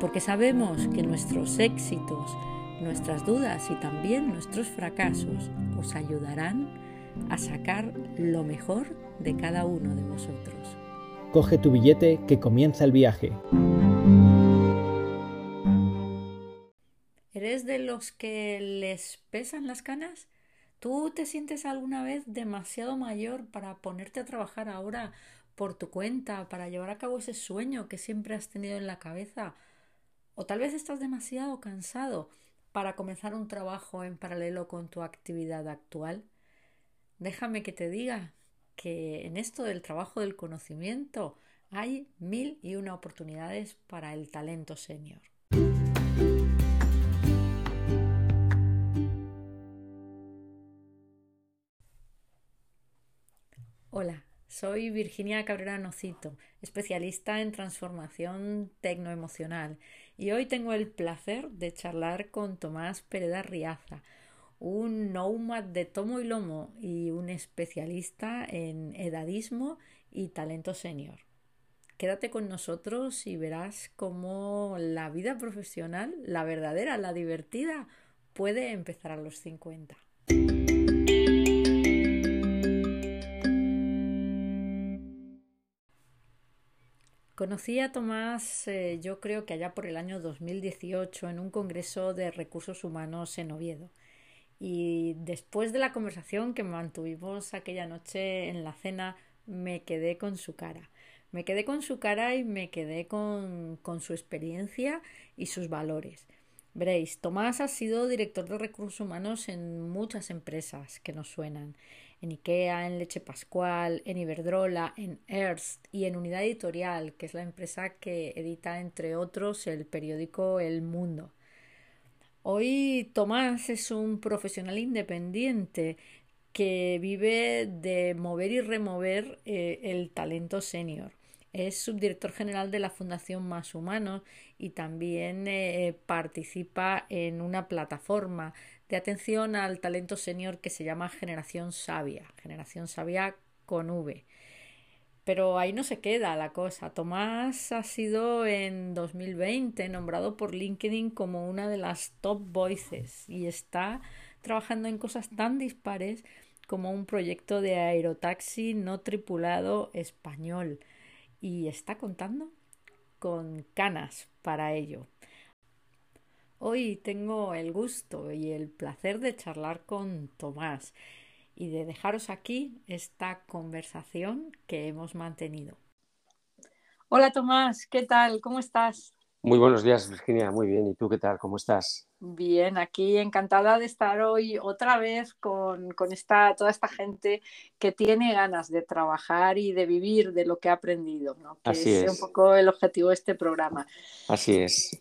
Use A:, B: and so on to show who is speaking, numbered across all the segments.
A: porque sabemos que nuestros éxitos, nuestras dudas y también nuestros fracasos os ayudarán a sacar lo mejor de cada uno de vosotros.
B: Coge tu billete que comienza el viaje.
A: ¿Eres de los que les pesan las canas? ¿Tú te sientes alguna vez demasiado mayor para ponerte a trabajar ahora por tu cuenta, para llevar a cabo ese sueño que siempre has tenido en la cabeza? O tal vez estás demasiado cansado para comenzar un trabajo en paralelo con tu actividad actual. Déjame que te diga que en esto del trabajo del conocimiento hay mil y una oportunidades para el talento senior. Hola, soy Virginia Cabrera Nocito, especialista en transformación tecnoemocional y hoy tengo el placer de charlar con Tomás Pereda Riaza, un nómad de tomo y lomo y un especialista en edadismo y talento senior. Quédate con nosotros y verás cómo la vida profesional, la verdadera, la divertida, puede empezar a los 50. Conocí a Tomás, eh, yo creo que allá por el año 2018, en un congreso de recursos humanos en Oviedo. Y después de la conversación que mantuvimos aquella noche en la cena, me quedé con su cara. Me quedé con su cara y me quedé con, con su experiencia y sus valores. Veréis, Tomás ha sido director de recursos humanos en muchas empresas que nos suenan en IKEA, en Leche Pascual, en Iberdrola, en Hearst y en Unidad Editorial, que es la empresa que edita, entre otros, el periódico El Mundo. Hoy Tomás es un profesional independiente que vive de mover y remover eh, el talento senior. Es subdirector general de la Fundación Más Humanos y también eh, participa en una plataforma de atención al talento senior que se llama Generación Sabia, Generación Sabia con V. Pero ahí no se queda la cosa. Tomás ha sido en 2020 nombrado por LinkedIn como una de las top voices y está trabajando en cosas tan dispares como un proyecto de aerotaxi no tripulado español y está contando con canas para ello. Hoy tengo el gusto y el placer de charlar con Tomás y de dejaros aquí esta conversación que hemos mantenido. Hola Tomás, ¿qué tal? ¿Cómo estás?
C: Muy buenos días, Virginia. Muy bien. ¿Y tú qué tal? ¿Cómo estás?
A: Bien, aquí encantada de estar hoy otra vez con, esta, toda esta gente que tiene ganas de trabajar y de vivir de lo que ha aprendido, ¿no? que
C: Así es,
A: un poco el objetivo de este programa.
C: Así es.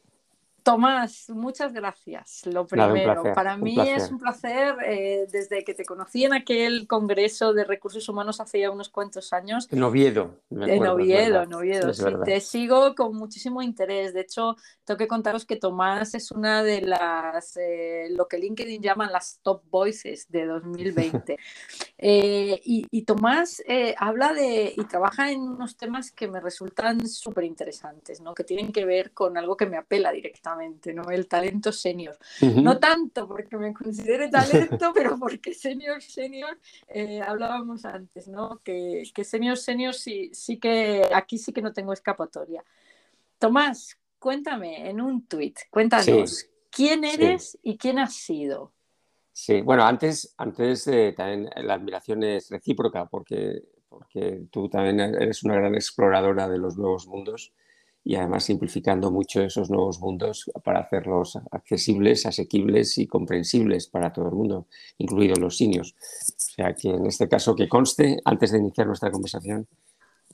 A: Tomás, muchas gracias. Lo primero, para mí es un placer eh, desde que te conocí en aquel congreso de recursos humanos hace ya unos cuantos años.
C: En Oviedo.
A: en Oviedo, en Oviedo. Sí, te sigo con muchísimo interés. De hecho, tengo que contaros que Tomás es una de las, eh, lo que LinkedIn llaman las top voices de 2020. Eh, y, Tomás habla de y trabaja en unos temas que me resultan súper interesantes, ¿no? que tienen que ver con algo que me apela directamente ¿no? El talento senior. No tanto porque me considere talento, pero porque senior, senior, eh, hablábamos antes, ¿no? Que, que senior, senior sí, sí que aquí sí que no tengo escapatoria. Tomás, cuéntame en un tweet, cuéntanos, ¿quién eres y quién has sido?
C: Sí, bueno, antes, antes también la admiración es recíproca porque, porque tú también eres una gran exploradora de los nuevos mundos y además simplificando mucho esos nuevos mundos para hacerlos accesibles, asequibles y comprensibles para todo el mundo, incluidos los seniors. O sea que en este caso que conste, antes de iniciar nuestra conversación,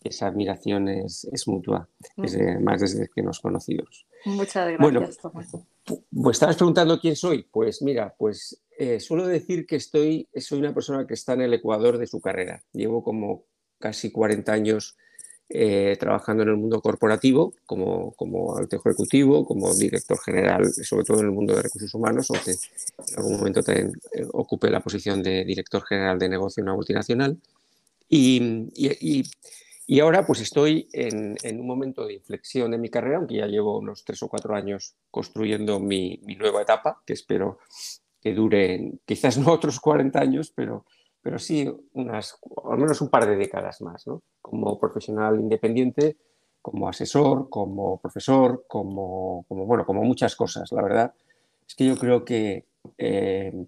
C: esa admiración es, mutua, desde, más desde que nos conocidos.
A: Muchas gracias, Tomás.
C: Pues estabas preguntando quién soy. Pues mira, pues eh, suelo decir que estoy, soy una persona que está en el ecuador de su carrera. Llevo como casi 40 años eh, trabajando en el mundo corporativo, como, como alto ejecutivo, como director general, sobre todo en el mundo de recursos humanos, aunque en algún momento también eh, ocupe la posición de director general de negocio en una multinacional. y, y y ahora pues estoy en, un momento de inflexión en mi carrera, aunque ya llevo unos tres o cuatro años construyendo mi, nueva etapa, que espero que dure quizás no otros 40 años, pero, pero sí unas, al menos un par de décadas más, ¿no? como profesional independiente, como asesor, como profesor, como, como, bueno, como muchas cosas. La verdad es que yo creo que eh,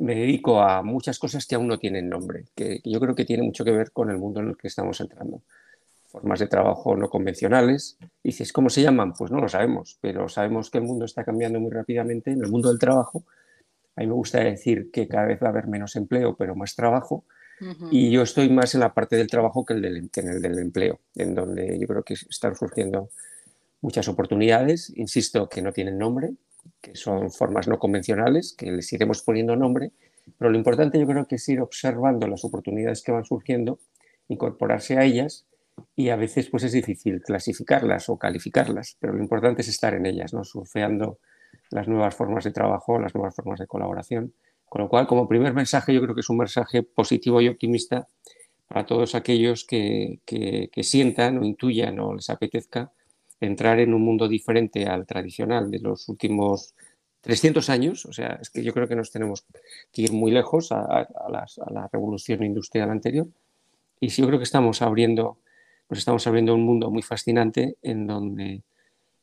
C: me dedico a muchas cosas que aún no tienen nombre, que, yo creo que tiene mucho que ver con el mundo en el que estamos entrando. Formas de trabajo no convencionales. dices, ¿cómo se llaman? Pues no lo sabemos, pero sabemos que el mundo está cambiando muy rápidamente. En el mundo del trabajo, a mí me gusta decir que cada vez va a haber menos empleo, pero más trabajo. Y yo estoy más en la parte del trabajo que, el del, que en el del empleo, en donde yo creo que están surgiendo muchas oportunidades, insisto, que no tienen nombre, que son formas no convencionales, que les iremos poniendo nombre, pero lo importante yo creo que es ir observando las oportunidades que van surgiendo, incorporarse a ellas y a veces pues es difícil clasificarlas o calificarlas, pero lo importante es estar en ellas, ¿no? surfeando las nuevas formas de trabajo, las nuevas formas de colaboración. Con lo cual, como primer mensaje, yo creo que es un mensaje positivo y optimista para todos aquellos que, que, que sientan o intuyan o les apetezca entrar en un mundo diferente al tradicional de los últimos 300 años, o sea, es que yo creo que nos tenemos que ir muy lejos a, la revolución industrial anterior. Y yo creo que estamos abriendo, pues estamos abriendo un mundo muy fascinante en donde,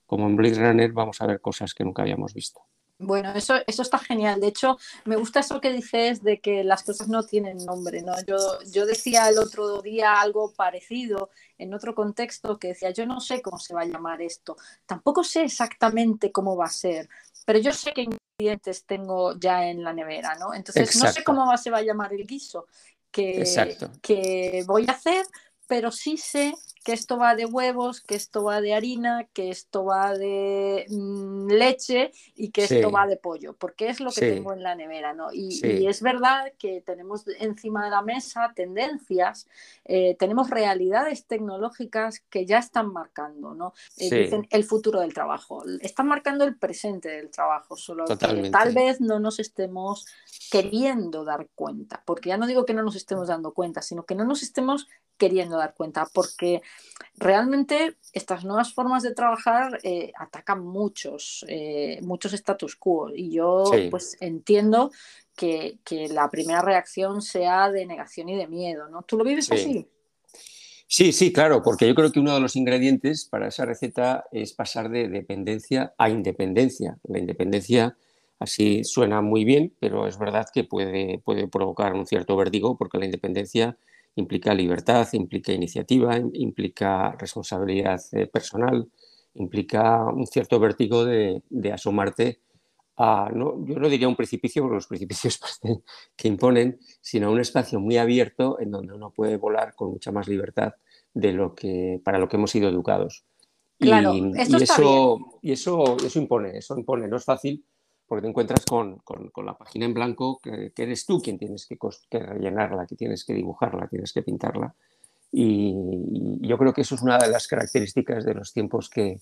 C: como en Blade Runner, vamos a ver cosas que nunca habíamos visto.
A: Bueno, eso, eso está genial. De hecho, me gusta eso que dices de que las cosas no tienen nombre, ¿no? Yo, yo decía el otro día algo parecido en otro contexto que decía, yo no sé cómo se va a llamar esto, tampoco sé exactamente cómo va a ser, pero yo sé qué ingredientes tengo ya en la nevera, ¿no? Entonces no sé cómo se va a llamar el guiso que, que voy a hacer, pero sí sé que esto va de huevos, que esto va de harina, que esto va de mm, leche y que esto va de pollo, porque es lo que tengo en la nevera, ¿no? Y, es verdad que tenemos encima de la mesa tendencias, eh, tenemos realidades tecnológicas que ya están marcando, ¿no? Eh, dicen el futuro del trabajo, están marcando el presente del trabajo, solo que tal vez no nos estemos queriendo dar cuenta, porque ya no digo que no nos estemos dando cuenta, sino que no nos estemos queriendo dar cuenta, porque realmente estas nuevas formas de trabajar eh, atacan muchos, eh, muchos status quo y yo pues entiendo que, la primera reacción sea de negación y de miedo, ¿no? ¿Tú lo vives así?
C: Sí, sí, claro, porque yo creo que uno de los ingredientes para esa receta es pasar de dependencia a independencia. La independencia así suena muy bien, pero es verdad que puede, puede provocar un cierto vértigo porque la independencia implica libertad, implica iniciativa, implica responsabilidad eh, personal, implica un cierto vértigo de, asomarte a, no, yo no diría un precipicio, porque los precipicios que imponen, sino un espacio muy abierto en donde uno puede volar con mucha más libertad de lo que, para lo que hemos sido educados.
A: y,
C: eso, y eso, eso impone, eso impone, no es fácil, porque te encuentras con, con, la página en blanco, que, eres tú quien tienes que, que, rellenarla, que tienes que dibujarla, tienes que pintarla. Y, yo creo que eso es una de las características de los tiempos que,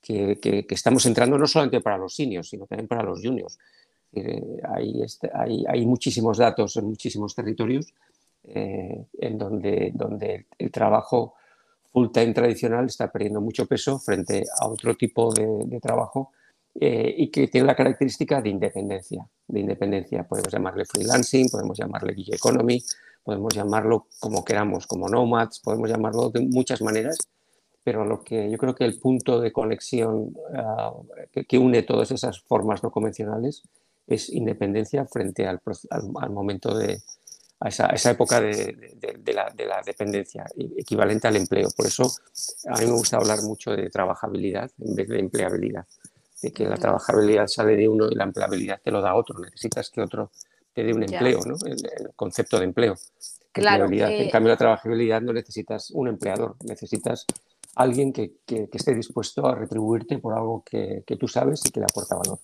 C: que estamos entrando, no solamente para los seniors, sino también para los juniors. Eh, hay, este, hay, hay, muchísimos datos en muchísimos territorios eh, en donde, donde el trabajo full time tradicional está perdiendo mucho peso frente a otro tipo de, de trabajo eh, y que tiene la característica de independencia. De independencia. Podemos llamarle freelancing, podemos llamarle gig economy, podemos llamarlo como queramos, como nomads, podemos llamarlo de muchas maneras, pero lo que yo creo que el punto de conexión ah, que, une todas esas formas no convencionales es independencia frente al, al, momento de a esa, esa época de, de, la, de, la, dependencia, equivalente al empleo. Por eso a mí me gusta hablar mucho de trabajabilidad en vez de empleabilidad de que la trabajabilidad sale de uno y la empleabilidad te lo da otro. Necesitas que otro te dé un empleo, ¿no? el, concepto de empleo.
A: Claro,
C: en cambio, la trabajabilidad no necesitas un empleador, necesitas alguien que, esté dispuesto a retribuirte por algo que, tú sabes y que le aporta valor.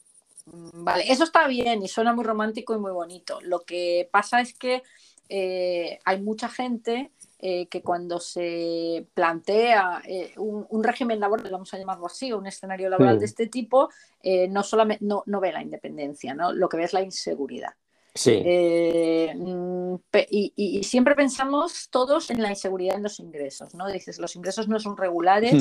A: Mm, vale, eso está bien y suena muy romántico y muy bonito. Lo que pasa es que eh, hay mucha gente eh, que cuando se plantea eh, un, régimen laboral, vamos a llamarlo así, un escenario laboral de este tipo, no solamente no, no, ve la independencia, ¿no? lo que ve es la inseguridad.
C: Sí.
A: Eh, mm, y, siempre pensamos todos en la inseguridad en los ingresos, ¿no? Dices, los ingresos no son regulares.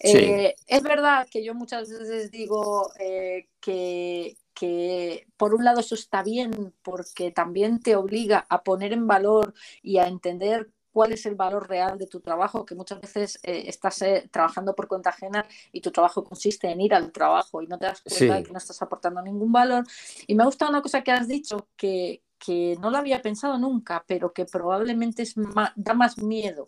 A: Eh, es verdad que yo muchas veces digo eh, que, que por un lado eso está bien porque también te obliga a poner en valor y a entender cuál es el valor real de tu trabajo, que muchas veces eh, estás eh, trabajando por cuenta ajena y tu trabajo consiste en ir al trabajo y no te das cuenta de que no estás aportando ningún valor. Y me ha gustado una cosa que has dicho, que, que no lo había pensado nunca, pero que probablemente es da más miedo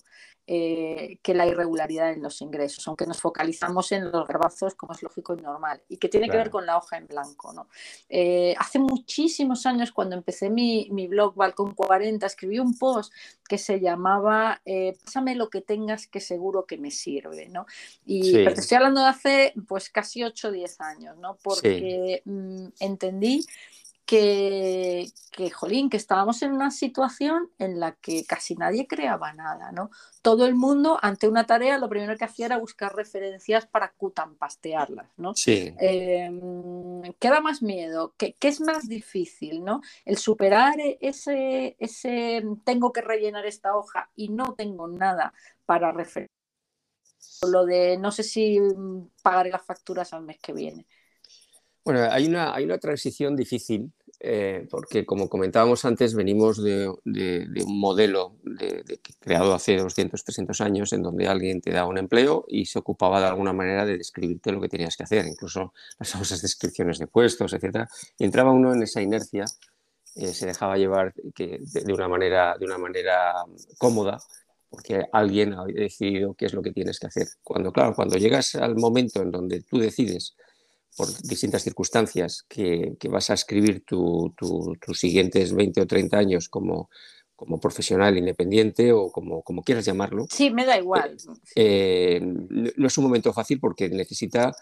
A: eh, que la irregularidad en los ingresos, aunque nos focalizamos en los grabazos como es lógico y normal, y que tiene que ver con la hoja en blanco. ¿no? Eh, hace muchísimos años, cuando empecé mi, mi, blog Balcón 40, escribí un post que se llamaba eh, Pásame lo que tengas que seguro que me sirve. ¿no? Y te estoy hablando de hace pues casi 8 o 10 años, ¿no? porque mm, entendí que, que, jolín, que estábamos en una situación en la que casi nadie creaba nada, ¿no? Todo el mundo, ante una tarea, lo primero que hacía era buscar referencias para cutampastearlas, ¿no?
C: Sí.
A: Em, ¿Qué da más miedo? ¿Qué, es más difícil, ¿no? El superar ese, ese tengo que rellenar esta hoja y no tengo nada para referir. Lo de no sé si pagaré las facturas al mes que viene.
C: Bueno, hay una, hay una transición difícil eh, porque como comentábamos antes, venimos de, un modelo creado hace 200, 300 años en donde alguien te da un empleo y se ocupaba de alguna manera de describirte lo que tenías que hacer, incluso las famosas descripciones de puestos, etc. Y entraba uno en esa inercia, eh, se dejaba llevar que, de, una manera, de una manera cómoda porque alguien ha decidido qué es lo que tienes que hacer. Cuando, claro, cuando llegas al momento en donde tú decides por distintas circunstancias que, vas a escribir tus siguientes 20 o 30 años como, como profesional independiente o como, como quieras llamarlo.
A: Sí, me da igual.
C: Eh, eh, no es un momento fácil porque necesita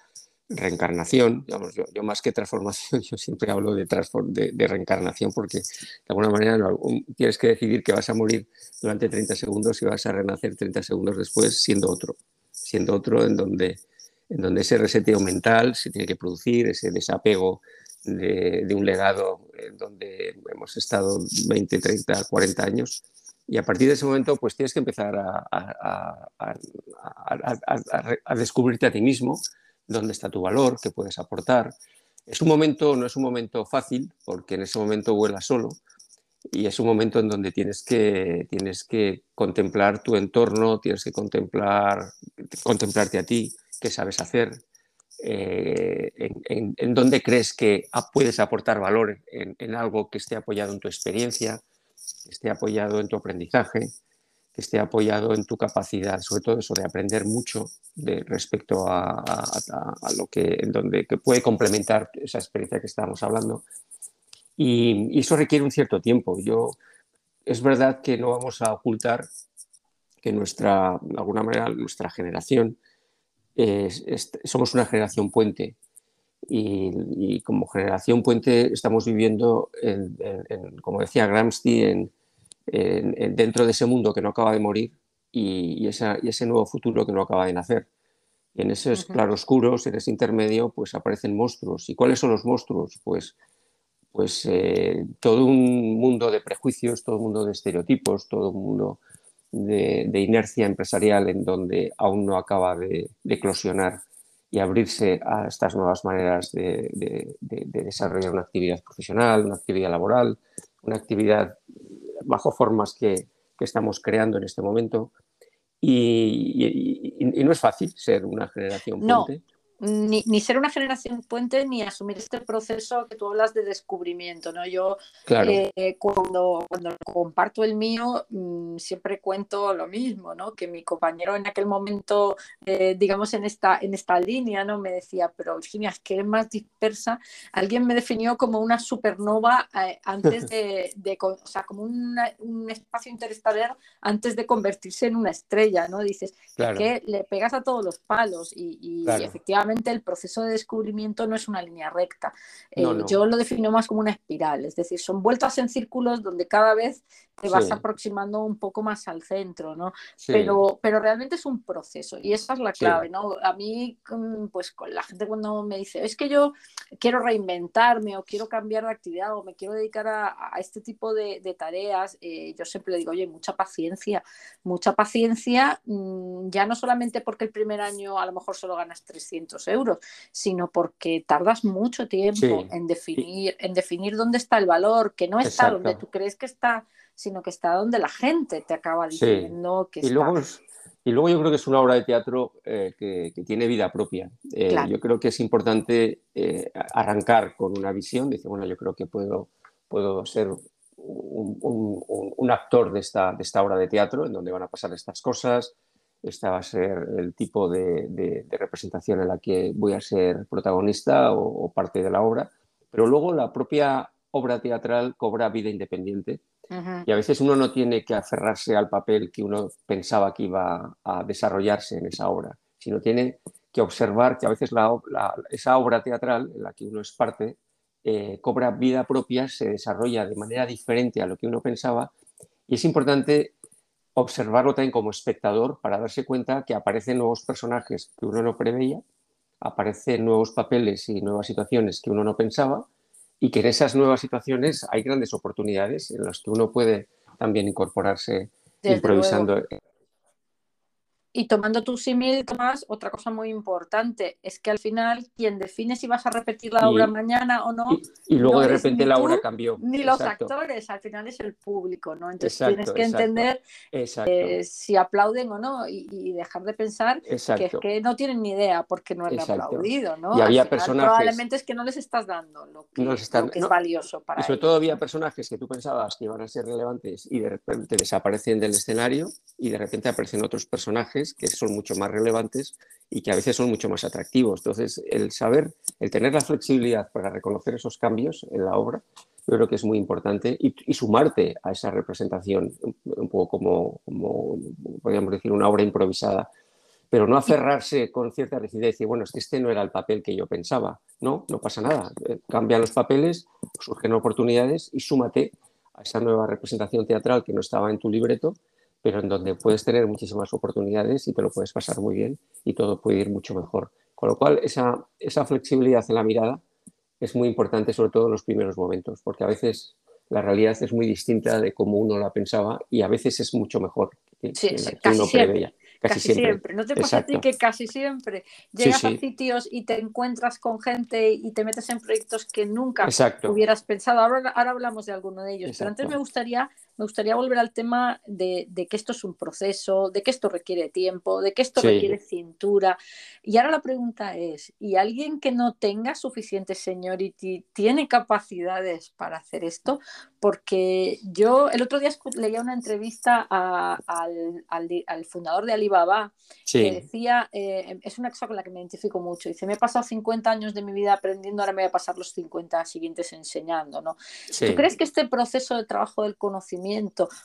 C: reencarnación, digamos, yo, más que transformación, yo siempre hablo de, de, reencarnación porque de alguna manera tienes que decidir que vas a morir durante 30 segundos y vas a renacer 30 segundos después siendo otro, siendo otro en donde en donde ese reseteo mental se tiene que producir, ese desapego de, un legado en donde hemos estado 20, 30, 40 años. Y a partir de ese momento, pues tienes que empezar a, a, descubrirte a ti mismo, dónde está tu valor, qué puedes aportar. Es un momento, no es un momento fácil, porque en ese momento vuelas solo, y es un momento en donde tienes que, tienes que contemplar tu entorno, tienes que contemplar, contemplarte a ti, qué sabes hacer, eh, en, dónde crees que puedes aportar valor en, algo que esté apoyado en tu experiencia, que esté apoyado en tu aprendizaje, que esté apoyado en tu capacidad, sobre todo eso de aprender mucho de, respecto a, lo que, en donde, que puede complementar esa experiencia que estábamos hablando. Y, y, eso requiere un cierto tiempo. Yo, es verdad que no vamos a ocultar que nuestra, de alguna manera, nuestra generación somos una generación puente y, como generación puente estamos viviendo, como decía Gramsci, dentro de ese mundo que no acaba de morir y, ese nuevo futuro que no acaba de nacer. Y en esos claroscuros, en ese intermedio, pues aparecen monstruos. ¿Y cuáles son los monstruos? Pues, pues eh, todo un mundo de prejuicios, todo un mundo de estereotipos, todo un mundo de, inercia empresarial en donde aún no acaba de, eclosionar y abrirse a estas nuevas maneras de, desarrollar una actividad profesional, una actividad laboral, una actividad bajo formas que, estamos creando en este momento. Y, no es fácil ser una generación
A: No, ni, ser una generación puente ni asumir este proceso que tú hablas de descubrimiento, ¿no? Yo eh, cuando, cuando comparto el mío mm, siempre cuento lo mismo, ¿no? Que mi compañero en aquel momento, eh, digamos en esta, en esta línea, ¿no? Me decía, pero Virginia, es que eres más dispersa. Alguien me definió como una supernova eh, antes de, o sea, como un espacio interestelar antes de convertirse en una estrella, ¿no? Dices, que le pegas a todos los palos y, y efectivamente el proceso de descubrimiento no es una línea recta. Eh, yo lo defino más como una espiral, es decir, son vueltas en círculos donde cada vez te vas aproximando un poco más al centro, ¿no? Pero, pero realmente es un proceso y esa es la clave, ¿no? A mí, pues con la gente cuando me dice, es que yo quiero reinventarme o quiero cambiar de actividad o me quiero dedicar a, este tipo de, tareas, eh, yo siempre le digo, oye, mucha paciencia, mucha paciencia, mm, ya no solamente porque el primer año a lo mejor solo ganas 300 euros, sino porque tardas mucho tiempo en, definir, en definir dónde está el valor, que no está donde tú crees que está sino que está donde la gente te acaba diciendo que
C: y Luego y luego yo creo que es una obra de teatro eh, que, tiene vida propia. Eh, yo creo que es importante eh, arrancar con una visión, dice, bueno, yo creo que puedo, puedo ser un, actor de esta, de esta obra de teatro, en donde van a pasar estas cosas, esta va a ser el tipo de, representación en la que voy a ser protagonista o, parte de la obra, pero luego la propia obra teatral cobra vida independiente y a veces uno no tiene que aferrarse al papel que uno pensaba que iba a desarrollarse en esa obra, sino tiene que observar que a veces esa obra teatral en la que uno es parte eh, cobra vida propia, se desarrolla de manera diferente a lo que uno pensaba y es importante observarlo también como espectador para darse cuenta que aparecen nuevos personajes que uno no preveía, aparecen nuevos papeles y nuevas situaciones que uno no pensaba y que en esas nuevas situaciones hay grandes oportunidades en las que uno puede también incorporarse improvisando.
A: Y tomando tu símil, Tomás, otra cosa muy importante es que al final quien define si vas a repetir la obra mañana o no.
C: Y, luego de repente la obra cambió.
A: Ni los actores, al final es el público, ¿no? Entonces tienes que entender eh, si aplauden o no y, dejar de pensar que es que no tienen ni idea porque no han aplaudido, ¿no?
C: Y había personajes.
A: Probablemente es que no les estás dando lo que, es valioso para
C: y sobre todo había personajes que tú pensabas que iban a ser relevantes y de repente desaparecen del escenario y de repente aparecen otros personajes que son mucho más relevantes y que a veces son mucho más atractivos. Entonces, el saber, el tener la flexibilidad para reconocer esos cambios en la obra, yo creo que es muy importante y, sumarte a esa representación, un poco como, como, podríamos decir, una obra improvisada, pero no aferrarse con cierta rigidez y bueno, es que este no era el papel que yo pensaba. No, no pasa nada. Eh, cambian los papeles, surgen oportunidades y súmate a esa nueva representación teatral que no estaba en tu libreto pero en donde puedes tener muchísimas oportunidades y te lo puedes pasar muy bien y todo puede ir mucho mejor. Con lo cual, esa, esa flexibilidad en la mirada es muy importante, sobre todo en los primeros momentos, porque a veces la realidad es muy distinta de cómo uno la pensaba y a veces es mucho mejor que, que uno preveía.
A: Casi, siempre. ¿No te pasa a ti que casi siempre llegas a sitios y te encuentras con gente y te metes en proyectos que nunca hubieras pensado? Ahora, ahora hablamos de alguno de ellos, pero antes me gustaría me gustaría volver al tema de, que esto es un proceso, de que esto requiere tiempo, de que esto requiere cintura. Y ahora la pregunta es, ¿y alguien que no tenga suficiente seniority tiene capacidades para hacer esto? Porque yo el otro día leía una entrevista al, fundador de Alibaba que decía, eh, es una cosa con la que me identifico mucho, dice, me he pasado 50 años de mi vida aprendiendo, ahora me voy a pasar los 50 siguientes enseñando. ¿no? ¿Tú crees que este proceso de trabajo del conocimiento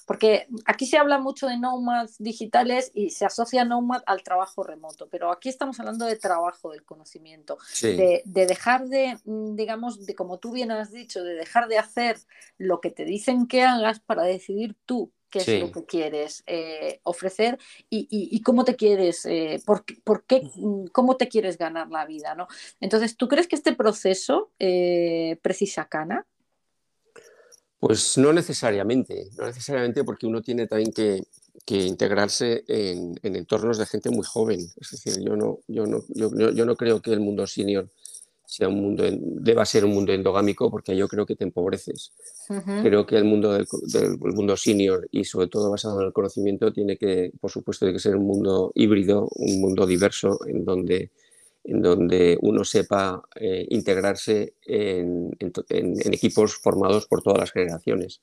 A: porque aquí se habla mucho de nomads digitales y se asocia nomad al trabajo remoto, pero aquí estamos hablando de trabajo del conocimiento, de, dejar de, mm, digamos, de como tú bien has dicho, de dejar de hacer lo que te dicen que hagas para decidir tú qué es lo que quieres eh, ofrecer y, cómo te quieres, eh, por, qué, mm, cómo te quieres ganar la vida, ¿no? Entonces, ¿tú crees que este proceso eh, precisa Cana?
C: Pues no necesariamente, no necesariamente porque uno tiene también que, integrarse en, entornos de gente muy joven. Es decir, yo no, yo no, yo, no creo que el mundo senior sea un mundo, deba ser un mundo endogámico porque yo creo que te empobreces. Creo que el mundo del, mundo senior y sobre todo basado en el conocimiento tiene que, por supuesto, tiene que ser un mundo híbrido, un mundo diverso en donde en donde uno sepa eh, integrarse en, equipos formados por todas las generaciones.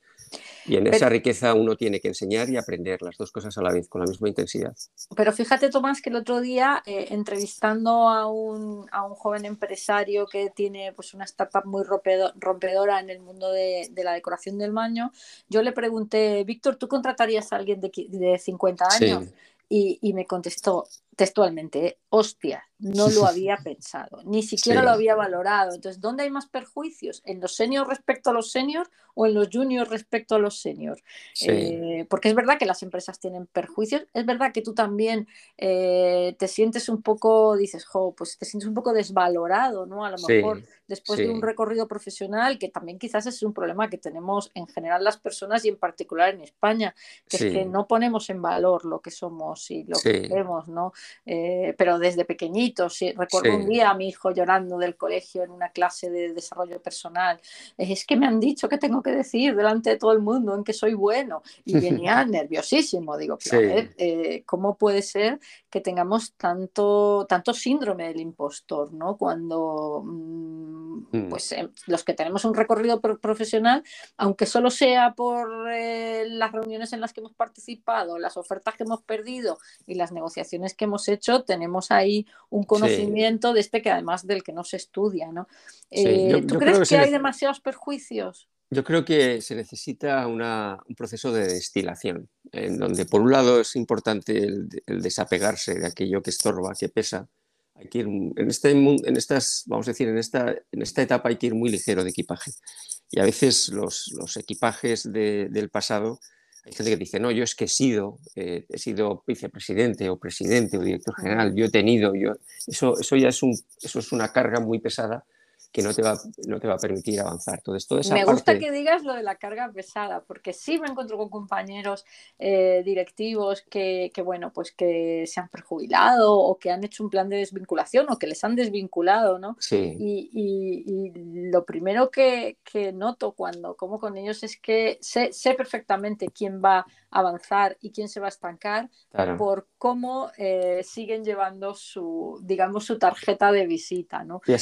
C: Y en esa riqueza uno tiene que enseñar y aprender las dos cosas a la vez, con la misma intensidad.
A: Pero fíjate, Tomás, que el otro día, eh, entrevistando a un, a un, joven empresario que tiene pues, una startup muy rompedora en el mundo de, la decoración del baño, yo le pregunté, Víctor, ¿tú contratarías a alguien de, de 50 años? Y, y, me contestó textualmente, hostia, no lo había pensado, ni siquiera lo había valorado. Entonces, ¿dónde hay más perjuicios? ¿En los seniors respecto a los seniors o en los juniors respecto a los seniors? Eh, porque es verdad que las empresas tienen perjuicios, es verdad que tú también eh, te sientes un poco, dices, jo, pues te sientes un poco desvalorado, ¿no? A lo mejor después de un recorrido profesional, que también quizás es un problema que tenemos en general las personas y en particular en España, que es que no ponemos en valor lo que somos y lo que vemos, ¿no? Eh, pero desde pequeñito Recuerdo un día a mi hijo llorando del colegio en una clase de desarrollo personal. Es que me han dicho que tengo que decir delante de todo el mundo en que soy bueno. Y venía nerviosísimo. Digo, eh, ¿cómo puede ser que tengamos tanto, tanto síndrome del impostor, ¿no? Cuando mm, mm. pues, em, los que tenemos un recorrido profesional, aunque solo sea por eh, las reuniones en las que hemos participado, las ofertas que hemos perdido y las negociaciones que hemos hecho, tenemos ahí un conocimiento de este que además del que no se estudia, ¿no? Eh, ¿Tú crees que, hay demasiados perjuicios?
C: Yo creo que se necesita un proceso de destilación, en donde por un lado es importante el, desapegarse de aquello que estorba, que pesa. Hay que ir, en, este, en estas, vamos a decir, en esta, en esta etapa hay que ir muy ligero de equipaje. Y a veces los, los equipajes del pasado hay gente que dice, no, yo es que he sido, eh, he sido vicepresidente o presidente o director general, yo he tenido, yo... Eso, eso ya es, un, eso es una carga muy pesada que no te va, no te va a permitir avanzar. Entonces, toda esa
A: me gusta que digas lo de la carga pesada, porque sí me encuentro con compañeros eh, directivos que, que, bueno, pues que se han perjubilado o que han hecho un plan de desvinculación o que les han desvinculado, ¿no?
C: Sí.
A: Y, y, lo primero que, que, noto cuando como con ellos es que sé, sé perfectamente quién va avanzar y quién se va a estancar por cómo eh, siguen llevando su, digamos, su tarjeta de visita, ¿no?
C: Eh,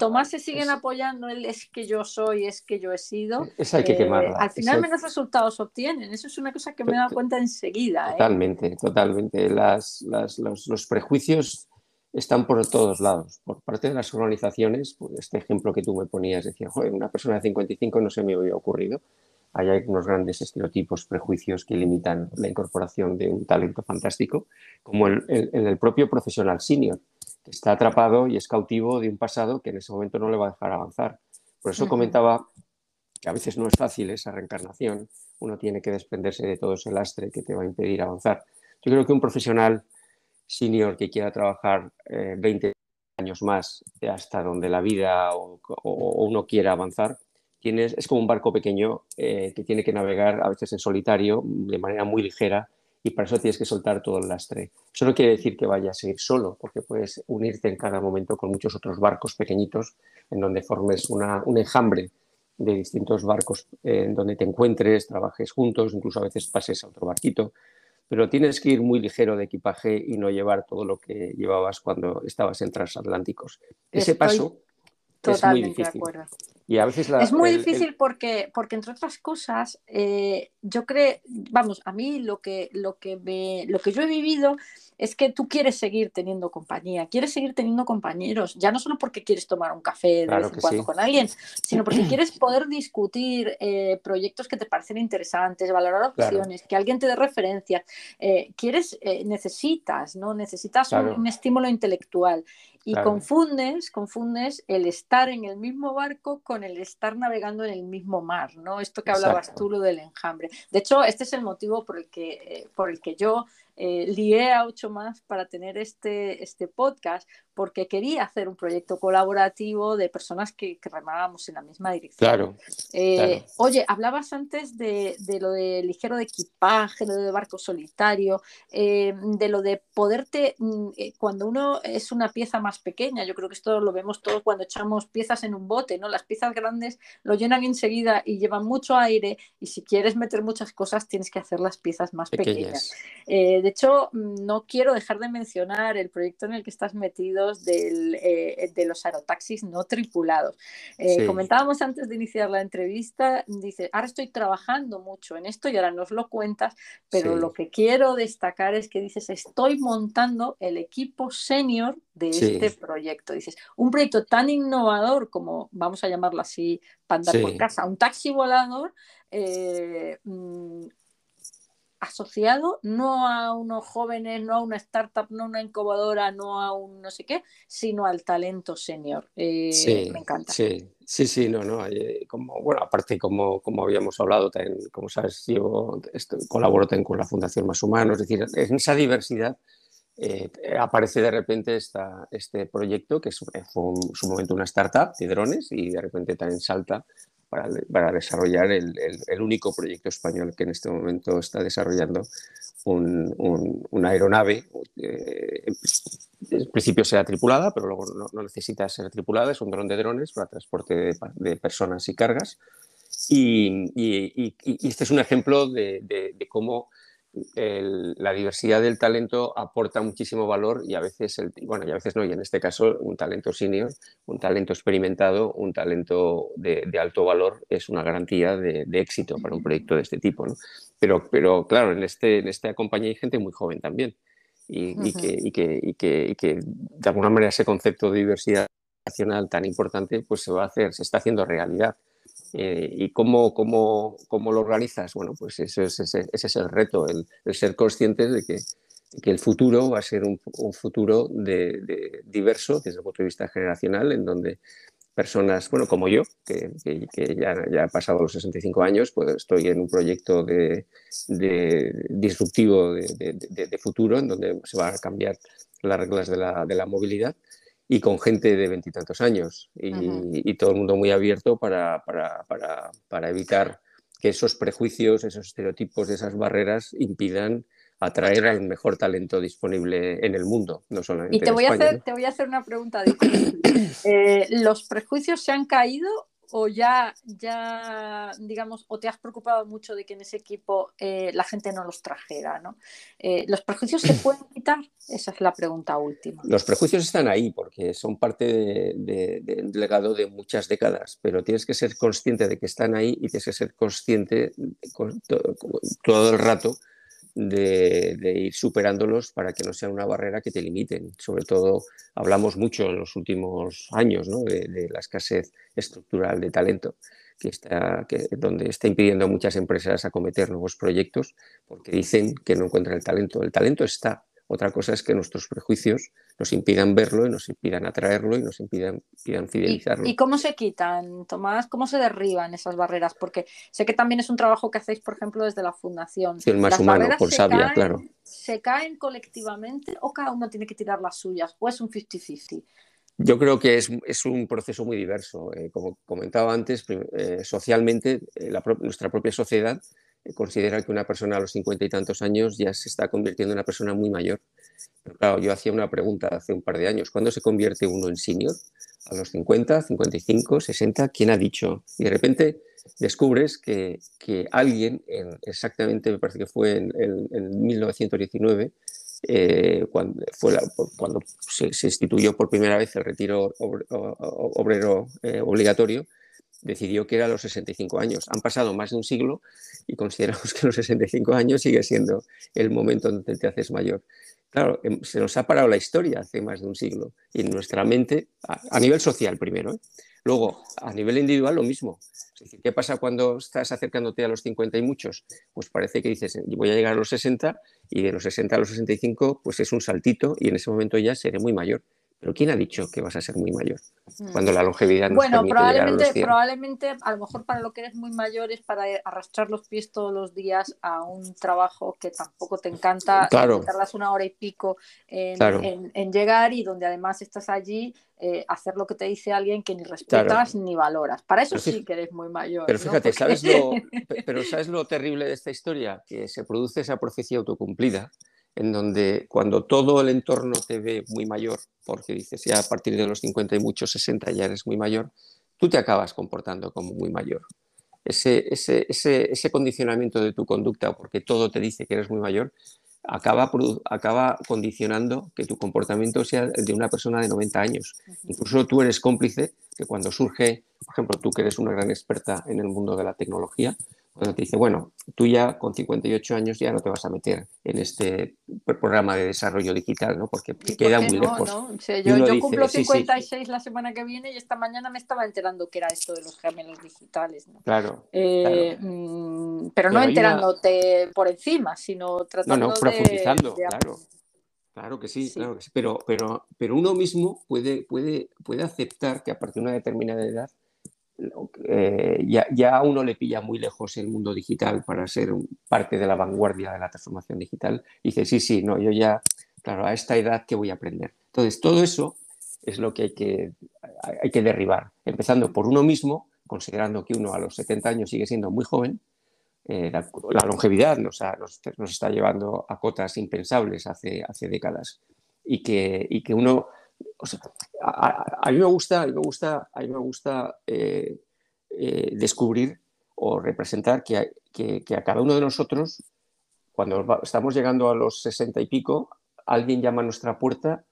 A: cuanto más se siguen apoyando el es que yo soy, es que yo he sido,
C: hay que eh,
A: al final menos resultados obtienen. Eso es una cosa que me he dado cuenta enseguida.
C: Totalmente, totalmente. Las, los, prejuicios están por todos lados. Por parte de las organizaciones, pues este ejemplo que tú me ponías, decía, joder, una persona de 55 no se me había ocurrido hay unos grandes estereotipos, prejuicios que limitan la incorporación de un talento fantástico, como el, el, propio profesional senior, que está atrapado y es cautivo de un pasado que en ese momento no le va a dejar avanzar. Por eso comentaba que a veces no es fácil esa reencarnación, uno tiene que desprenderse de todo ese lastre que te va a impedir avanzar. Yo creo que un profesional senior que quiera trabajar 20 eh, años más hasta donde la vida o uno quiera avanzar, es como un barco pequeño eh, que tiene que navegar a veces en solitario, de manera muy ligera, y para eso tienes que soltar todo el lastre. Eso no quiere decir que vayas a ir solo, porque puedes unirte en cada momento con muchos otros barcos pequeñitos, en donde formes un enjambre de distintos barcos eh, en donde te encuentres, trabajes juntos, incluso a veces pases a otro barquito, pero tienes que ir muy ligero de equipaje y no llevar todo lo que llevabas cuando estabas en transatlánticos. Ese paso es muy difícil.
A: Y a veces es muy difícil porque, porque, entre otras cosas, eh, yo creo, vamos, a mí lo que, lo, que me, lo que yo he vivido es que tú quieres seguir teniendo compañía, quieres seguir teniendo compañeros, ya no solo porque quieres tomar un café de vez en cuando con alguien, sino porque quieres poder discutir eh, proyectos que te parecen interesantes, valorar opciones, que alguien te dé referencias. Eh, quieres, necesitas, ¿no? Necesitas un, estímulo intelectual. Y confundes, confundes el estar en el mismo barco con el estar navegando en el mismo mar, ¿no? Esto que hablabas tú, lo del enjambre. De hecho, este es el motivo por el que, eh, por el que yo eh, lié a Ocho Más para tener este, este podcast, porque quería hacer un proyecto colaborativo de personas que, remábamos en la misma dirección.
C: Eh, claro,
A: Oye, hablabas antes de, de, lo de ligero de equipaje, lo de barco solitario, eh, de lo de poderte, mm, eh, cuando uno es una pieza más pequeña, yo creo que esto lo vemos todos cuando echamos piezas en un bote, ¿no? Las piezas grandes lo llenan enseguida y llevan mucho aire y si quieres meter muchas cosas tienes que hacer las piezas más pequeñas. de hecho, no quiero dejar de mencionar el proyecto en el que estás metidos del, eh, de los aerotaxis no tripulados. Eh, comentábamos antes de iniciar la entrevista, dice, ahora estoy trabajando mucho en esto y ahora nos lo cuentas, pero lo que quiero destacar es que dices, estoy montando el equipo senior de este proyecto. Dices, un proyecto tan innovador como, vamos a llamarlo así, para andar por casa, un taxi volador. Eh, mm, asociado no a unos jóvenes, no a una startup, no a una incubadora, no a un no sé qué, sino al talento senior. Eh,
C: sí,
A: me encanta.
C: Sí, sí, sí, no, no. Eh, como, bueno, aparte, como, como habíamos hablado, también, como sabes, yo colaboro también con la Fundación Más Humanos, es decir, en esa diversidad eh, aparece de repente esta, este proyecto que fue en su momento una startup de drones y de repente también salta para, desarrollar el, único proyecto español que en este momento está desarrollando una aeronave. Eh, en principio será tripulada, pero luego no, necesita ser tripulada, es un dron de drones para transporte de, personas y cargas. Y, este es un ejemplo de, de cómo la diversidad del talento aporta muchísimo valor y a veces, el, bueno, y a veces no, y en este caso un talento senior, un talento experimentado, un talento de, alto valor es una garantía de, éxito para un proyecto de este tipo. ¿no? Pero, pero claro, en, este, en esta compañía hay gente muy joven también y, que, y, que, y, que, que, de alguna manera ese concepto de diversidad nacional tan importante pues se va a hacer, se está haciendo realidad. Eh, ¿Y cómo, cómo, cómo, lo organizas? Bueno, pues ese, ese, es el reto, el, ser conscientes de que, que, el futuro va a ser un, futuro de, diverso desde el punto de vista generacional, en donde personas, bueno, como yo, que, que ya, ya, he pasado los 65 años, pues estoy en un proyecto de, disruptivo de, futuro, en donde se van a cambiar las reglas de la, de la movilidad y con gente de veintitantos años y, todo el mundo muy abierto para, para, para, para, evitar que esos prejuicios, esos estereotipos, esas barreras impidan atraer al mejor talento disponible en el mundo, no solamente
A: y te
C: voy
A: a hacer, te voy a hacer una pregunta eh, ¿Los prejuicios se han caído o ya, ya, digamos, o te has preocupado mucho de que en ese equipo eh, la gente no los trajera, ¿no? Eh, ¿Los prejuicios se pueden quitar? Esa es la pregunta última.
C: Los prejuicios están ahí porque son parte del de, legado de muchas décadas, pero tienes que ser consciente de que están ahí y tienes que ser consciente todo el rato de, ir superándolos para que no sea una barrera que te limiten. Sobre todo, hablamos mucho en los últimos años de, la escasez estructural de talento, que está, que, donde está impidiendo a muchas empresas acometer nuevos proyectos porque dicen que no encuentran el talento. El talento está, otra cosa es que nuestros prejuicios nos impidan verlo y nos impidan atraerlo y nos impidan, fidelizarlo.
A: ¿Y, cómo se quitan, Tomás? ¿Cómo se derriban esas barreras? Porque sé que también es un trabajo que hacéis, por ejemplo, desde la Fundación.
C: el más humano, por sabia, claro.
A: ¿Se caen colectivamente o cada uno tiene que tirar las suyas? ¿O es un 50-50?
C: Yo creo que es, es, un proceso muy diverso. Eh, como comentaba antes, eh, socialmente, eh, nuestra propia sociedad considera que una persona a los cincuenta y tantos años ya se está convirtiendo en una persona muy mayor. Claro, yo hacía una pregunta hace un par de años, ¿cuándo se convierte uno en senior? ¿A los 50, 55, 60? ¿Quién ha dicho? Y de repente descubres que, que alguien, en, exactamente me parece que fue en, en, 1919, eh, cuando, fue cuando se, instituyó por primera vez el retiro obrero eh, obligatorio, decidió que era a los 65 años. Han pasado más de un siglo y consideramos que los 65 años sigue siendo el momento donde te haces mayor. Claro, em, se nos ha parado la historia hace más de un siglo y en nuestra mente, a, nivel social primero, ¿eh? luego a nivel individual lo mismo. ¿Qué pasa cuando estás acercándote a los 50 y muchos? Pues parece que dices, voy a llegar a los 60 y de los 60 a los 65 pues es un saltito y en ese momento ya seré muy mayor. Pero ¿quién ha dicho que vas a ser muy mayor? Mm. Cuando la longevidad no
A: Bueno, probablemente, probablemente, a lo mejor para lo que eres muy mayor es para arrastrar los pies todos los días a un trabajo que tampoco te encanta,
C: claro.
A: tardas una hora y pico en, llegar y donde además estás allí, eh, hacer lo que te dice alguien que ni respetas ni valoras. Para eso sí que eres muy mayor.
C: Pero fíjate, ¿sabes, lo, pero ¿sabes lo terrible de esta historia? Que se produce esa profecía autocumplida en donde cuando todo el entorno te ve muy mayor, porque dices ya a partir de los 50 y muchos 60 ya eres muy mayor, tú te acabas comportando como muy mayor. Ese, ese, ese, ese condicionamiento de tu conducta, porque todo te dice que eres muy mayor, acaba, acaba condicionando que tu comportamiento sea de una persona de 90 años. Incluso tú eres cómplice que cuando surge, por ejemplo, tú que eres una gran experta en el mundo de la tecnología, cuando te dice, bueno, tú ya con 58 años ya no te vas a meter en este programa de desarrollo digital, ¿no? Porque te queda muy lejos.
A: yo, cumplo 56 la semana que viene y esta mañana me estaba enterando que era esto de los gemelos digitales, ¿no?
C: Claro.
A: Eh, mm, pero, no enterándote por encima, sino tratando
C: no, no, profundizando, claro. Claro que sí, claro que sí. Pero, pero, pero uno mismo puede, puede, puede aceptar que a partir de una determinada edad eh, ya, ya, a uno le pilla muy lejos el mundo digital para ser parte de la vanguardia de la transformación digital. Y dice, sí, sí, no, yo ya, claro, a esta edad, ¿qué voy a aprender? Entonces, todo eso es lo que hay que, hay que derribar, empezando por uno mismo, considerando que uno a los 70 años sigue siendo muy joven. Eh, la, longevidad nos, nos, está llevando a cotas impensables hace, hace décadas y que, y que uno a, mí me gusta, a mí me gusta, a mí me gusta eh, eh, descubrir o representar que, a cada uno de nosotros, cuando estamos llegando a los sesenta y pico, alguien llama a nuestra puerta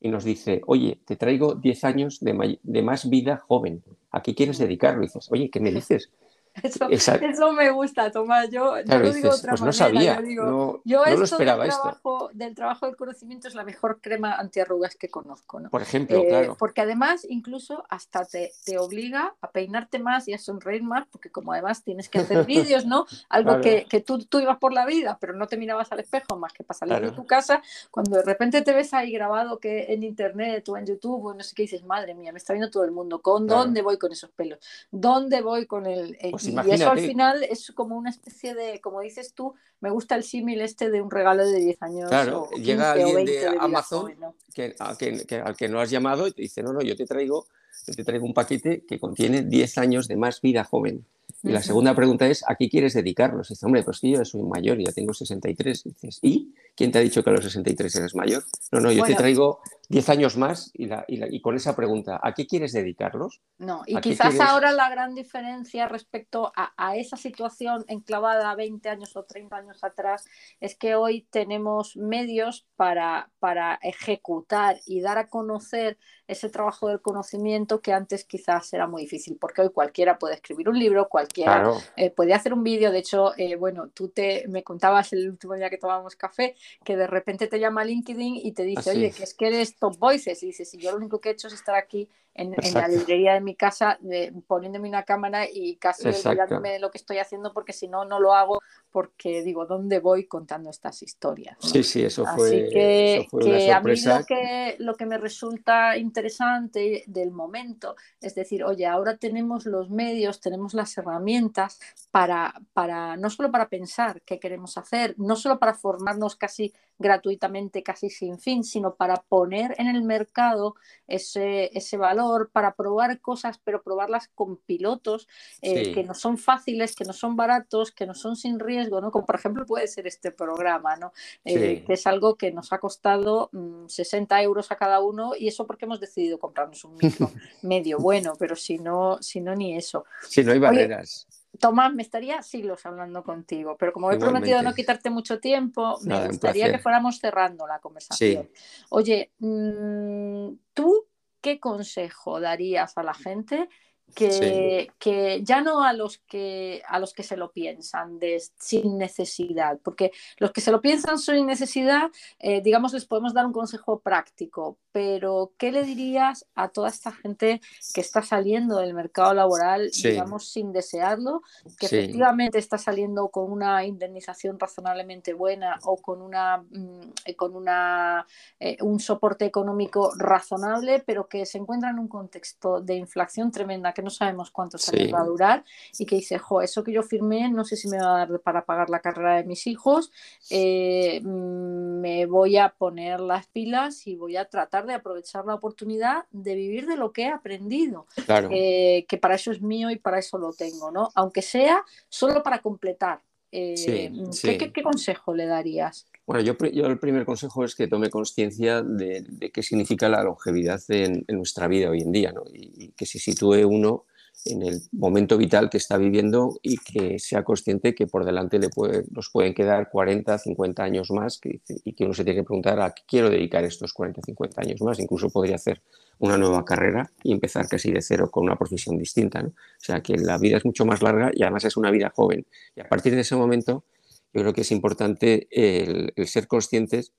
C: y nos dice, oye, te traigo 10 años de, de, más vida joven, ¿a qué quieres dedicarlo? Y dices, oye, ¿qué me dices?
A: Eso, me gusta, Tomás. Yo, lo digo otra
C: pues
A: manera. No
C: sabía, no,
A: yo
C: esto esperaba
A: del
C: trabajo,
A: del trabajo del conocimiento es la mejor crema antiarrugas que conozco. ¿no?
C: Por ejemplo, eh, claro.
A: Porque además, incluso hasta te, te, obliga a peinarte más y a sonreír más, porque como además tienes que hacer vídeos, ¿no? Algo que, que tú, tú, ibas por la vida, pero no te mirabas al espejo más que para salir de tu casa, cuando de repente te ves ahí grabado que en internet o en YouTube o no sé qué dices, madre mía, me está viendo todo el mundo, ¿con dónde voy con esos pelos? ¿Dónde voy con el...
C: Pues
A: y eso al final es como una especie de, como dices tú, me gusta el símil este de un regalo de 10 años.
C: Claro, llega alguien de, Amazon que, al que no has llamado y te dice, no, no, yo te traigo, yo te traigo un paquete que contiene 10 años de más vida joven. Y la segunda pregunta es, ¿a qué quieres dedicarlos? dice, hombre, pues que yo soy mayor, ya tengo 63. Y dices, ¿y? ¿Quién te ha dicho que a los 63 eres mayor? No, no, yo te traigo 10 años más y, y, con esa pregunta, ¿a qué quieres dedicarlos?
A: No, y quizás ahora la gran diferencia respecto a, a, esa situación enclavada 20 años o 30 años atrás es que hoy tenemos medios para, para ejecutar y dar a conocer ese trabajo del conocimiento que antes quizás era muy difícil, porque hoy cualquiera puede escribir un libro, cualquiera eh, puede hacer un vídeo. De hecho, eh, bueno, tú te, me contabas el último día que tomábamos café que de repente te llama LinkedIn y te dice, oye, que es que eres Top Voices. Y dices, y yo lo único que he hecho es estar aquí en, la librería de mi casa poniéndome una cámara y casi olvidándome de lo que estoy haciendo porque si no, no lo hago porque digo, ¿dónde voy contando estas historias?
C: Sí, sí, eso fue,
A: Así que, a mí lo que, lo que me resulta interesante del momento es decir, oye, ahora tenemos los medios, tenemos las herramientas para, para no solo para pensar qué queremos hacer, no solo para formarnos casi gratuitamente, casi sin fin, sino para poner en el mercado ese, ese valor, para probar cosas, pero probarlas con pilotos eh, que no son fáciles, que no son baratos, que no son sin riesgo, ¿no? Como por ejemplo puede ser este programa, ¿no? Eh, que es algo que nos ha costado 60 mm, euros a cada uno y eso porque hemos decidido comprarnos un micro medio bueno, pero si no, si no ni eso.
C: Si no hay barreras.
A: Tomás, me estaría siglos hablando contigo, pero como he prometido no quitarte mucho tiempo, me gustaría que fuéramos cerrando la conversación. Oye, mm, ¿tú qué consejo darías a la gente que, que, ya no a los que a los que se lo piensan de, sin necesidad, porque los que se lo piensan sin necesidad, eh, digamos, les podemos dar un consejo práctico, pero ¿qué le dirías a toda esta gente que está saliendo del mercado laboral, digamos, sin desearlo, que efectivamente está saliendo con una indemnización razonablemente buena o con una mm, con una eh, un soporte económico razonable, pero que se encuentra en un contexto de inflación tremenda que no sabemos cuántos años va a durar y que dice, jo, eso que yo firmé no sé si me va a dar para pagar la carrera de mis hijos, eh, mm, me voy a poner las pilas y voy a tratar de aprovechar la oportunidad de vivir de lo que he aprendido, eh, que para eso es mío y para eso lo tengo, ¿no? Aunque sea solo para completar. Eh, ¿qué, consejo le darías?
C: Bueno, yo, el primer consejo es que tome conciencia de, qué significa la longevidad en, nuestra vida hoy en día, ¿no? y, que se sitúe uno en el momento vital que está viviendo y que sea consciente que por delante le puede, nos pueden quedar 40, 50 años más que, y que uno se tiene que preguntar a qué quiero dedicar estos 40, 50 años más. Incluso podría hacer una nueva carrera y empezar casi de cero con una profesión distinta. O sea que la vida es mucho más larga y además es una vida joven. Y a partir de ese momento yo creo que es importante el, ser conscientes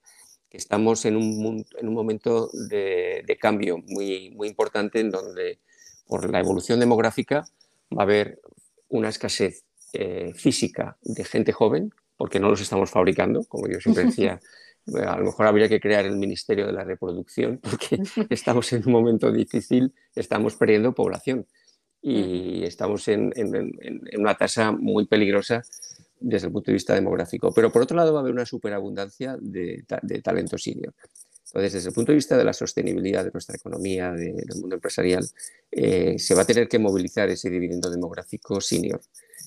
C: que estamos en un, en un momento de, de, cambio muy, muy importante en donde por la evolución demográfica va a haber una escasez eh, física de gente joven, porque no los estamos fabricando, como yo siempre decía. a lo mejor habría que crear el Ministerio de la Reproducción, porque estamos en un momento difícil, estamos perdiendo población y estamos en, una tasa muy peligrosa desde el punto de vista demográfico. Pero por otro lado va a haber una superabundancia de, de talento senior. Entonces, desde el punto de vista de la sostenibilidad de nuestra economía, del mundo empresarial, eh, se va a tener que movilizar ese dividendo demográfico senior.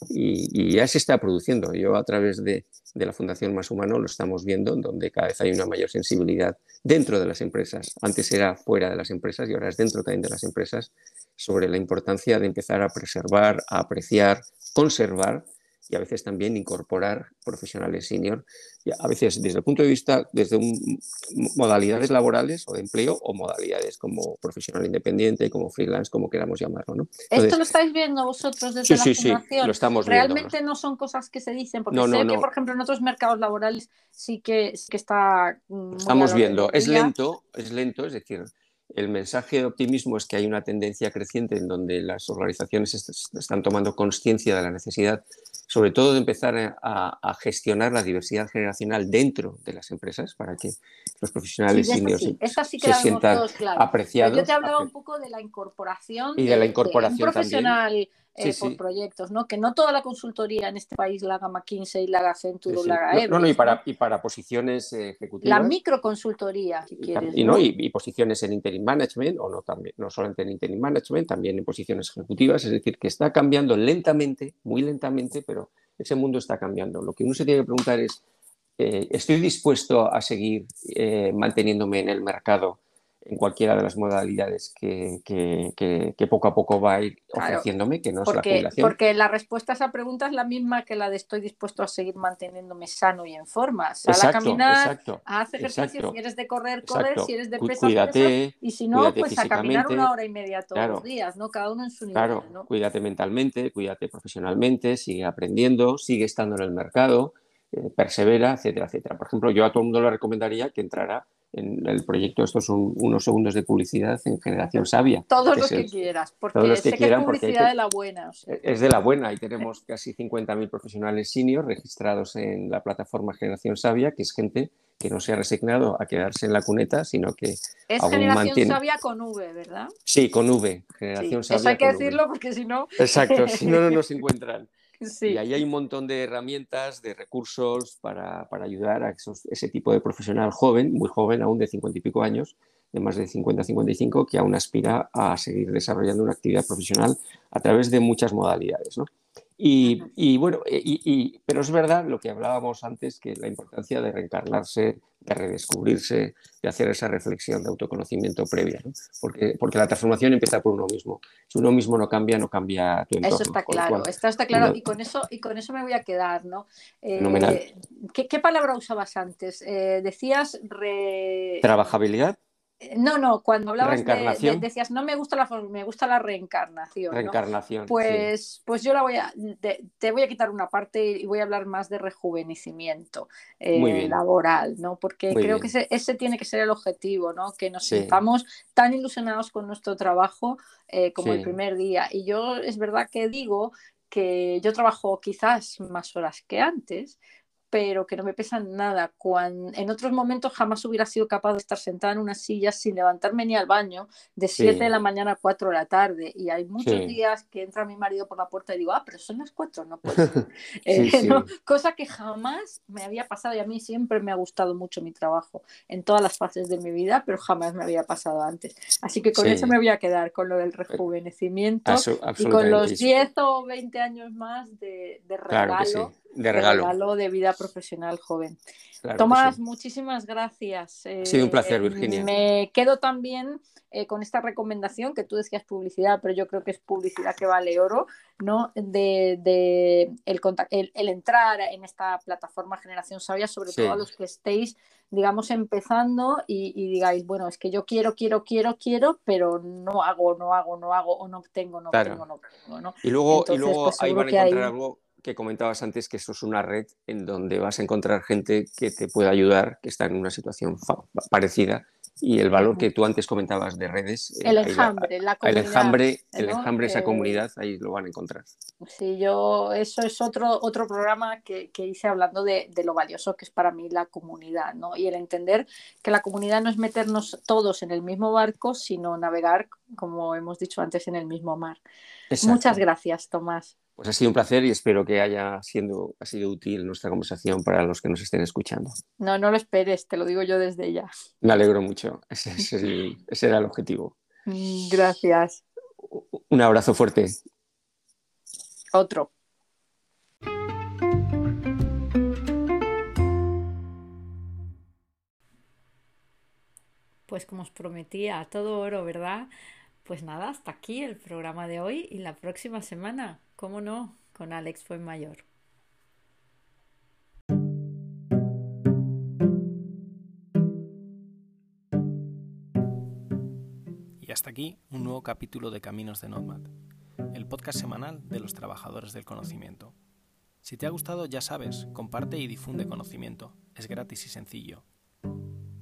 C: Y, ya se está produciendo. Yo a través de, la Fundación Más Humano lo estamos viendo, donde cada vez hay una mayor sensibilidad dentro de las empresas. Antes era fuera de las empresas y ahora es dentro también de las empresas sobre la importancia de empezar a preservar, a apreciar, conservar y a veces también incorporar profesionales senior, a veces desde el punto de vista, desde modalidades laborales o de empleo o modalidades como profesional independiente, como freelance, como queramos llamarlo. ¿no?
A: Esto lo estáis viendo vosotros desde
C: sí,
A: la
C: sí,
A: fundación.
C: Sí, lo estamos
A: Realmente no son cosas que se dicen, porque sé que, por ejemplo, en otros mercados laborales sí que, que está...
C: Estamos viendo, es lento, es lento, es decir, el mensaje de optimismo es que hay una tendencia creciente en donde las organizaciones están tomando conciencia de la necesidad, sobre todo de empezar a, gestionar la diversidad generacional dentro de las empresas para que los profesionales
A: sí,
C: se sientan apreciados.
A: yo te hablaba un poco de la incorporación
C: y de, la incorporación
A: un profesional eh, por proyectos, ¿no? Que no toda la consultoría en este país la haga McKinsey, la haga Accenture o la haga Everest,
C: no, no, y para, y para posiciones eh, ejecutivas.
A: La microconsultoría, si quieres.
C: Y, ¿no? Y, posiciones en interim management, o no, también, no solamente en interim management, también en posiciones ejecutivas, es decir, que está cambiando lentamente, muy lentamente, pero ese mundo está cambiando. Lo que uno se tiene que preguntar es, eh, ¿estoy dispuesto a seguir manteniéndome en el mercado en cualquiera de las modalidades que, que, poco a poco va a ir ofreciéndome, que no
A: es
C: la jubilación.
A: Porque la respuesta a esa pregunta es la misma que la de estoy dispuesto a seguir manteniéndome sano y en forma. Sal a caminar, haz ejercicio, si eres de correr, correr, si eres de pesas,
C: cuídate,
A: y si no, pues a caminar una hora y media todos los días, ¿no? Cada uno en su nivel.
C: Claro, cuídate mentalmente, cuídate profesionalmente, sigue aprendiendo, sigue estando en el mercado, eh, persevera, etcétera, etcétera. Por ejemplo, yo a todo el mundo le recomendaría que entrara en el proyecto, estos son unos segundos de publicidad en Generación Sabia.
A: Todos los que quieras, porque
C: todos los que
A: sé
C: quieran,
A: que es publicidad de la buena.
C: Es de la buena y tenemos casi 50.000 profesionales senior registrados en la plataforma Generación Sabia, que es gente que no se ha resignado a quedarse en la cuneta, sino que
A: es Generación Sabia con V, ¿verdad?
C: Sí, con V, Generación Sabia.
A: Eso hay que decirlo porque si no...
C: Exacto, si no, no nos encuentran. Y ahí hay un montón de herramientas, de recursos para, para ayudar a ese tipo de profesional joven, muy joven, aún de 50 y pico años, de más de 50 a 55, que aún aspira a seguir desarrollando una actividad profesional a través de muchas modalidades. ¿no? Y, bueno, y, pero es verdad lo que hablábamos antes, que la importancia de reencarnarse, de redescubrirse, de hacer esa reflexión de autoconocimiento previa, ¿no? porque, porque la transformación empieza por uno mismo. Si uno mismo no cambia, no cambia tu entorno.
A: Eso está claro, está claro, y con eso, y con eso me voy a quedar, ¿no?
C: Eh,
A: ¿qué, palabra usabas antes? Eh, decías
C: Trabajabilidad.
A: No, no, cuando hablabas de, decías, no me gusta la me gusta la reencarnación.
C: Reencarnación.
A: Pues, pues yo la voy a, te voy a quitar una parte y voy a hablar más de rejuvenecimiento eh, laboral, ¿no? Porque creo que ese, tiene que ser el objetivo, ¿no? Que nos sintamos tan ilusionados con nuestro trabajo eh, como el primer día. Y yo es verdad que digo que yo trabajo quizás más horas que antes, pero que no me pesan nada. Cuando, en otros momentos jamás hubiera sido capaz de estar sentada en una silla sin levantarme ni al baño de 7 de la mañana a 4 de la tarde. Y hay muchos días que entra mi marido por la puerta y digo, ah, pero son las 4, no puedo. Eh, cosa que jamás me había pasado y a mí siempre me ha gustado mucho mi trabajo en todas las fases de mi vida, pero jamás me había pasado antes. Así que con eso me voy a quedar, con lo del rejuvenecimiento y con los 10 o 20 años más de, regalo
C: de regalo.
A: de vida profesional joven. Tomás, muchísimas gracias.
C: ha sido un placer, eh, Virginia.
A: Me quedo también eh, con esta recomendación que tú decías publicidad, pero yo creo que es publicidad que vale oro, ¿no? De, el, entrar en esta plataforma Generación Sabia, sobre todo a los que estéis, digamos, empezando y, digáis, bueno, es que yo quiero, quiero, quiero, quiero, pero no hago, no hago, no hago, o no obtengo, no obtengo, no obtengo, ¿no?
C: Y luego, y luego pues ahí van a encontrar algo que comentabas antes, que eso es una red en donde vas a encontrar gente que te pueda ayudar, que está en una situación parecida y el valor que tú antes comentabas de redes.
A: Eh, el enjambre, la, comunidad.
C: El enjambre, el enjambre esa comunidad, ahí lo van a encontrar.
A: Sí, yo, eso es otro, otro programa que, que hice hablando de, de, lo valioso que es para mí la comunidad, ¿no? Y el entender que la comunidad no es meternos todos en el mismo barco, sino navegar, como hemos dicho antes, en el mismo mar. Muchas gracias, Tomás.
C: Pues ha sido un placer y espero que haya sido, ha sido útil nuestra conversación para los que nos estén escuchando.
A: No, no lo esperes, te lo digo yo desde ya.
C: Me alegro mucho, ese, era el objetivo.
A: Mm, gracias.
C: Un abrazo fuerte.
A: Otro.
D: Pues como os prometía, todo oro, ¿verdad? Pues nada, hasta aquí el programa de hoy y la próxima semana, ¿cómo no? Con Alex Fuenmayor.
B: Y hasta aquí un nuevo capítulo de Caminos de Nomad, el podcast semanal de los trabajadores del conocimiento. Si te ha gustado, ya sabes, comparte y difunde conocimiento. Es gratis y sencillo.